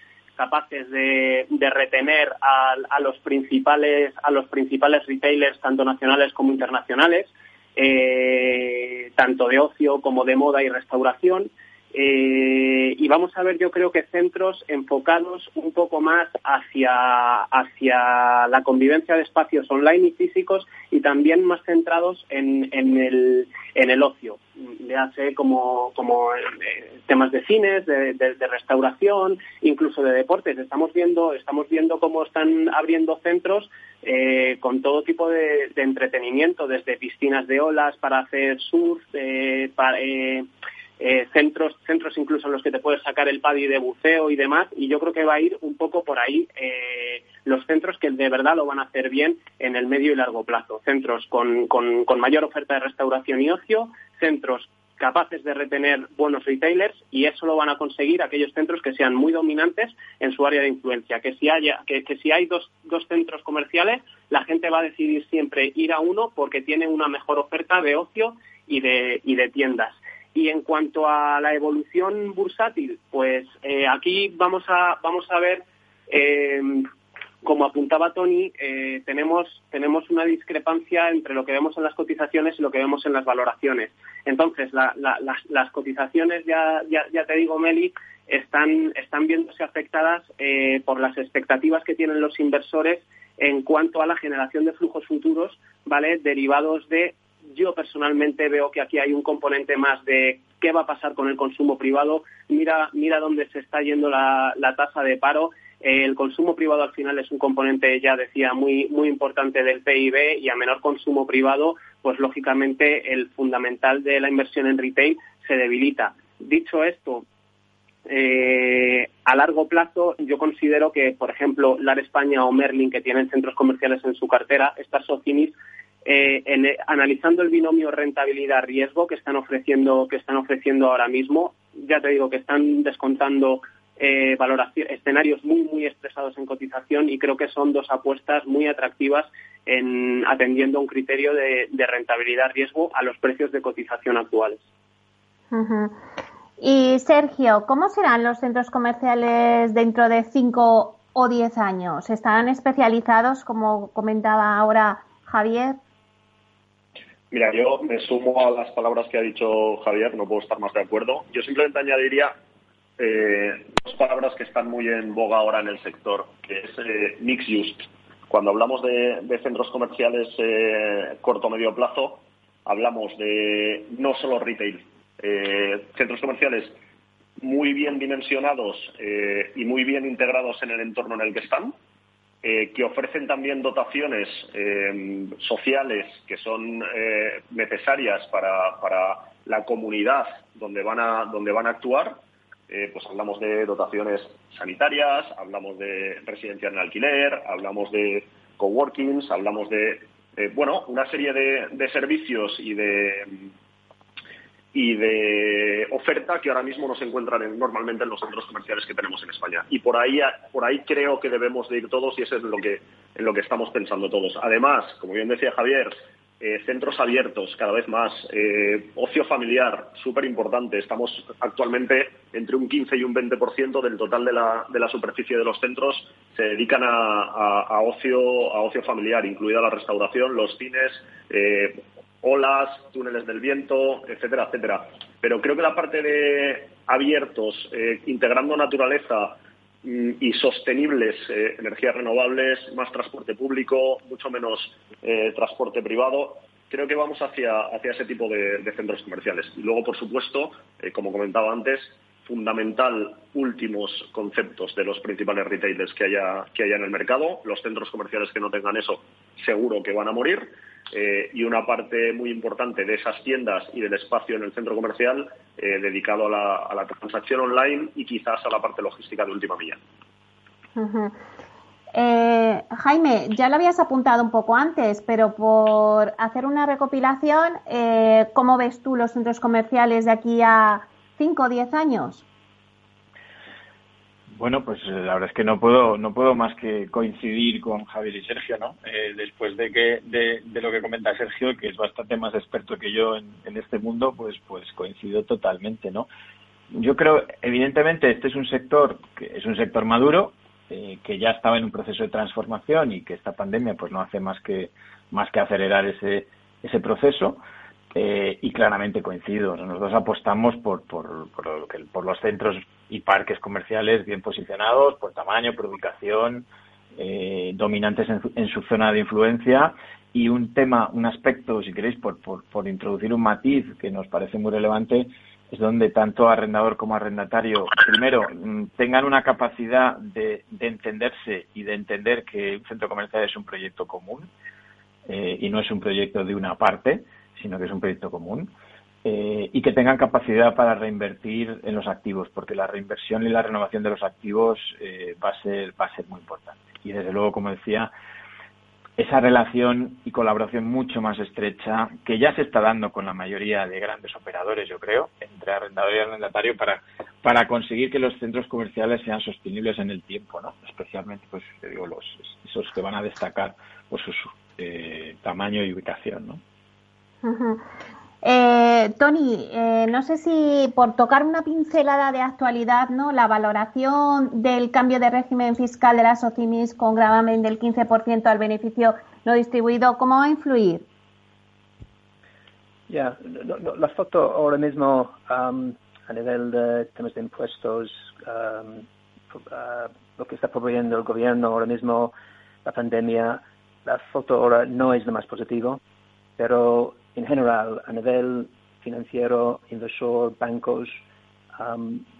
Speaker 4: de, retener a, los principales a los principales retailers tanto nacionales como internacionales eh, tanto de ocio como de moda y restauración eh, y vamos a ver, yo creo que centros enfocados un poco más hacia, hacia la convivencia de espacios online y físicos y también más centrados en, en, el, en el ocio, sé como, como eh, temas de cines, de, restauración, incluso de deportes. Estamos viendo, estamos viendo cómo están abriendo centros eh, con todo tipo de, entretenimiento, desde piscinas de olas para hacer surf, para, eh, centros, centros incluso en los que te puedes sacar el paddy de buceo y demás, y yo creo que va a ir un poco por ahí eh, los centros que de verdad lo van a hacer bien en el medio y largo plazo. Centros con, con, mayor oferta de restauración y ocio, centros capaces de retener buenos retailers y eso lo van a conseguir aquellos centros que sean muy dominantes en su área de influencia. Que si, haya, que, que si hay dos, dos centros comerciales, la gente va a decidir siempre ir a uno porque tiene una mejor oferta de ocio y de, y de tiendas. Y en cuanto a la evolución bursátil, pues eh, aquí vamos a, vamos a ver, eh, como apuntaba Tony, eh, tenemos, tenemos una discrepancia entre lo que vemos en las cotizaciones y lo que vemos en las valoraciones. Entonces, las, cotizaciones, ya, ya, ya, te digo, Meli, están, están viéndose afectadas por las expectativas que tienen los inversores en cuanto a la generación de flujos futuros, ¿vale? Derivados de yo personalmente veo que aquí hay un componente más de qué va a pasar con el consumo privado. Mira, mira dónde se está yendo la, tasa de paro. El consumo privado al final es un componente, ya decía, muy, muy importante del PIB y a menor consumo privado, pues lógicamente el fundamental de la inversión en retail se debilita. Dicho esto, eh, a largo plazo, yo considero que, por ejemplo, LAR España o Merlin, que tienen centros comerciales en su cartera, estas socinis eh, eh, analizando el binomio rentabilidad-riesgo que están ofreciendo que están ofreciendo ahora mismo, ya te digo que están descontando eh, escenarios muy muy expresados en cotización y creo que son dos apuestas muy atractivas en atendiendo un criterio de, rentabilidad-riesgo a los precios de cotización actuales.
Speaker 2: Y Sergio, ¿cómo serán los centros comerciales dentro de cinco o diez años? ¿Estarán especializados, como comentaba ahora Javier?
Speaker 3: Mira, yo me sumo a las palabras que ha dicho Javier, no puedo estar más de acuerdo. Yo simplemente añadiría eh, dos palabras que están muy en boga ahora en el sector, que es eh, mix use. Cuando hablamos de, centros comerciales eh, corto medio plazo, hablamos de no solo retail, centros comerciales muy bien dimensionados eh, y muy bien integrados en el entorno en el que están, eh, que ofrecen también dotaciones eh, sociales que son necesarias para, para, la comunidad donde van a, donde van a actuar. pues hablamos de dotaciones sanitarias, hablamos de residencia en alquiler, hablamos de coworkings, hablamos de bueno una serie de, de servicios y de y de oferta que ahora mismo no se encuentran normalmente en los centros comerciales que tenemos en España. Y por ahí, por ahí creo que debemos de ir todos y eso es lo que, en lo que estamos pensando todos. Además, como bien decía Javier, eh, centros abiertos cada vez más, eh, ocio familiar, súper importante. Estamos actualmente entre un 15 y un 20% del total de la, de la superficie de los centros se dedican a, ocio, a ocio familiar, incluida la restauración, los cines, eh, olas, túneles del viento, etcétera, etcétera. Pero creo que la parte de abiertos, eh, integrando naturaleza mm, y sostenibles, eh, energías renovables, más transporte público, mucho menos eh, transporte privado, creo que vamos hacia, hacia ese tipo de, centros comerciales. Y luego, por supuesto, como comentaba antes, fundamental últimos conceptos de los principales retailers que haya, que haya en el mercado. Los centros comerciales que no tengan eso seguro que van a morir. Eh, y una parte muy importante de esas tiendas y del espacio en el centro comercial eh, dedicado a la, transacción online y quizás a la parte logística de última milla.
Speaker 2: Eh, Jaime, ya lo habías apuntado un poco antes, pero por hacer una recopilación, ¿cómo ves tú los centros comerciales de aquí a 5 o 10 años?
Speaker 6: Bueno, pues eh, la verdad es que no puedo no puedo más que coincidir con Javier y Sergio, ¿no? Eh, después de que de, lo que comenta Sergio, que es bastante más experto que yo en, este mundo, pues pues coincido totalmente, ¿no? Yo creo, evidentemente, este es un sector que es un sector maduro, eh, que ya estaba en un proceso de transformación y que esta pandemia pues no hace más que más que acelerar ese ese proceso. Eh, y claramente coincido. Nosotros apostamos por, por, por, los centros y parques comerciales bien posicionados, por tamaño, por ubicación, eh, dominantes en, su zona de influencia. Y un tema, un aspecto, si queréis, por, por, introducir un matiz que nos parece muy relevante, es donde tanto arrendador como arrendatario, primero, mm, tengan una capacidad de, de entenderse y de entender que un centro comercial es un proyecto común eh, y no es un proyecto de una parte sino que es un proyecto común, eh, y que tengan capacidad para reinvertir en los activos, porque la reinversión y la renovación de los activos eh, va, a ser, va a ser muy importante. Y desde luego, como decía, esa relación y colaboración mucho más estrecha que ya se está dando con la mayoría de grandes operadores, yo creo, entre arrendador y arrendatario para, para conseguir que los centros comerciales sean sostenibles en el tiempo, ¿no? Especialmente, pues, digo, los, esos que van a destacar por su eh, tamaño y ubicación, ¿no?
Speaker 2: Eh, Tony, eh, no sé si por tocar una pincelada de actualidad, ¿no? La valoración del cambio de régimen fiscal de las OCIMIS con gravamen del 15% al beneficio no distribuido, ¿cómo va a influir?
Speaker 5: Ya, la foto ahora mismo um, a nivel de temas de impuestos, um, uh, lo que está proveyendo el gobierno ahora mismo, la pandemia, la foto ahora no es lo más positivo, pero en general, a nivel financiero, inversor, bancos,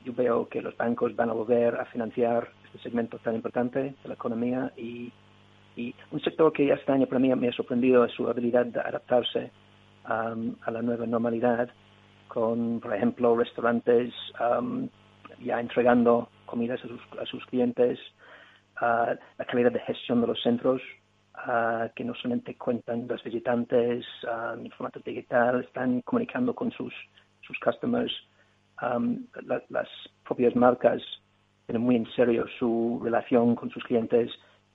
Speaker 5: yo veo que los bancos van a volver a financiar este segmento tan importante de la economía y, un sector que este año para mí me ha sorprendido es su habilidad de adaptarse a la nueva normalidad con, por ejemplo, restaurantes ya entregando comidas a sus, a sus clientes, la calidad de gestión de los centros que no solamente cuentan los visitantes en formato digital, están comunicando con sus, sus customers. las propias marcas tienen muy en serio su relación con sus clientes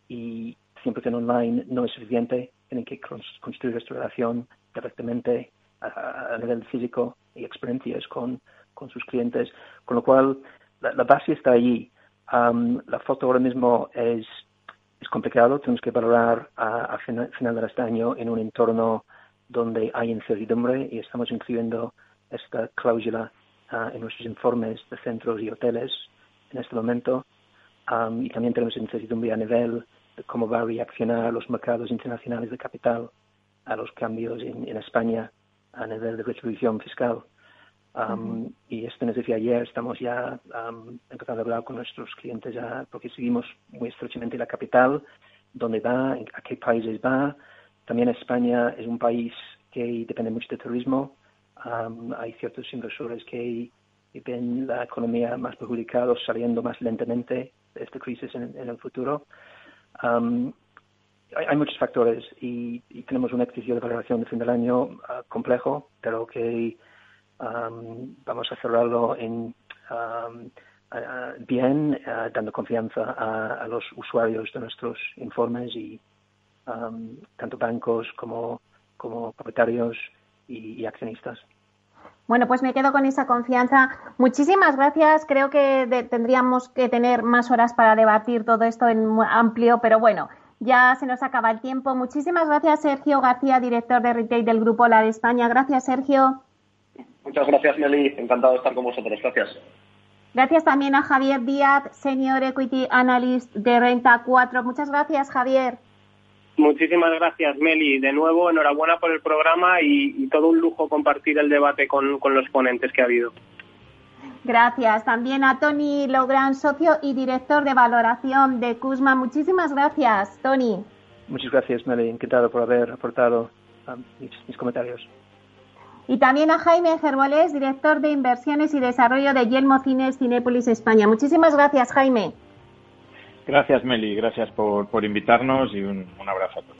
Speaker 5: y siempre que online no es suficiente, tienen que construir esta relación directamente a, nivel físico y experiencias con, con sus clientes, con lo cual la, base está allí. la foto ahora mismo es es complicado, tenemos que valorar a, final, de este año en un entorno donde hay incertidumbre y estamos incluyendo esta cláusula ah, en nuestros informes de centros y hoteles en este momento. y también tenemos incertidumbre a nivel de cómo va a reaccionar los mercados internacionales de capital a los cambios en, España a nivel de retribución fiscal. Y esto nos decía ayer, estamos ya empezando a hablar con nuestros clientes ya, porque seguimos muy estrechamente la capital, dónde va, a qué países va. También España es un país que depende mucho del turismo. hay ciertos inversores que ven la economía más perjudicada, saliendo más lentamente de esta crisis en, el futuro. hay, muchos factores y, tenemos un ejercicio de valoración de fin del año ah, complejo, pero que vamos a cerrarlo en bien, dando confianza a, los usuarios de nuestros informes y tanto bancos como, como propietarios y, accionistas.
Speaker 2: Bueno, pues me quedo con esa confianza. Muchísimas gracias. Creo que tendríamos que tener más horas para debatir todo esto en amplio, pero bueno, ya se nos acaba el tiempo. Muchísimas gracias, Sergio García, director de retail del Grupo LAR España. Gracias, Sergio.
Speaker 3: Muchas gracias, Meli. Encantado de estar con vosotros. Gracias.
Speaker 2: Gracias también a Javier Díaz, Senior Equity Analyst de Renta 4. Muchas gracias, Javier.
Speaker 4: Muchísimas gracias, Meli. De nuevo, enhorabuena por el programa y, todo un lujo compartir el debate con, los ponentes que ha habido.
Speaker 2: Gracias. También a Tony Logran, socio y director de valoración de CUSMA. Muchísimas gracias, Tony.
Speaker 5: Muchas gracias, Meli. Encantado por haber aportado um, mis comentarios.
Speaker 2: Y también a Jaime Gerbolés, director de inversiones y desarrollo de Yelmo Cines Cinépolis España. Muchísimas gracias, Jaime.
Speaker 6: Gracias, Meli. Gracias por, por invitarnos y un abrazo a todos.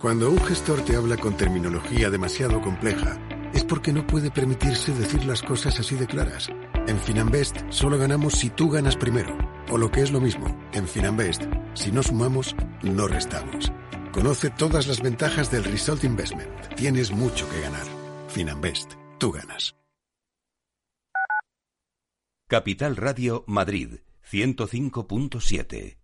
Speaker 9: Cuando un gestor te habla con terminología demasiado compleja, es porque no puede permitirse decir las cosas así de claras. En Finanbest solo ganamos si tú ganas primero. O lo que es lo mismo, en Finanbest, si no sumamos, no restamos. Conoce todas las ventajas del Result Investment. Tienes mucho que ganar. Finanbest, tú ganas.
Speaker 1: Capital Radio Madrid, 105.7.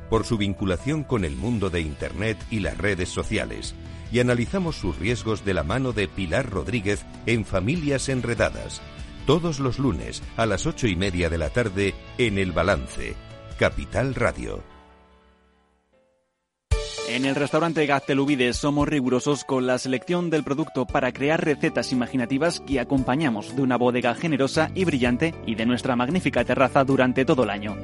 Speaker 1: por su vinculación con el mundo de Internet y las redes sociales, y analizamos sus riesgos de la mano de Pilar Rodríguez en Familias Enredadas, todos los lunes a las ocho y media de la tarde en el balance, Capital Radio.
Speaker 8: En el restaurante Gaztelubides somos rigurosos con la selección del producto para crear recetas imaginativas que acompañamos de una bodega generosa y brillante y de nuestra magnífica terraza durante todo el año.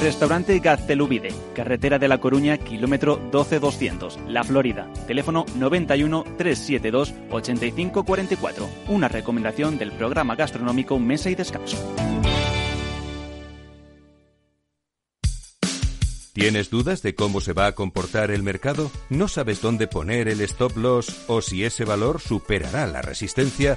Speaker 8: Restaurante Gaztelubide, carretera de La Coruña, kilómetro 12200, La Florida. Teléfono 91 372 8544. Una recomendación del programa gastronómico Mesa y Descanso.
Speaker 1: ¿Tienes dudas de cómo se va a comportar el mercado? ¿No sabes dónde poner el stop loss o si ese valor superará la resistencia?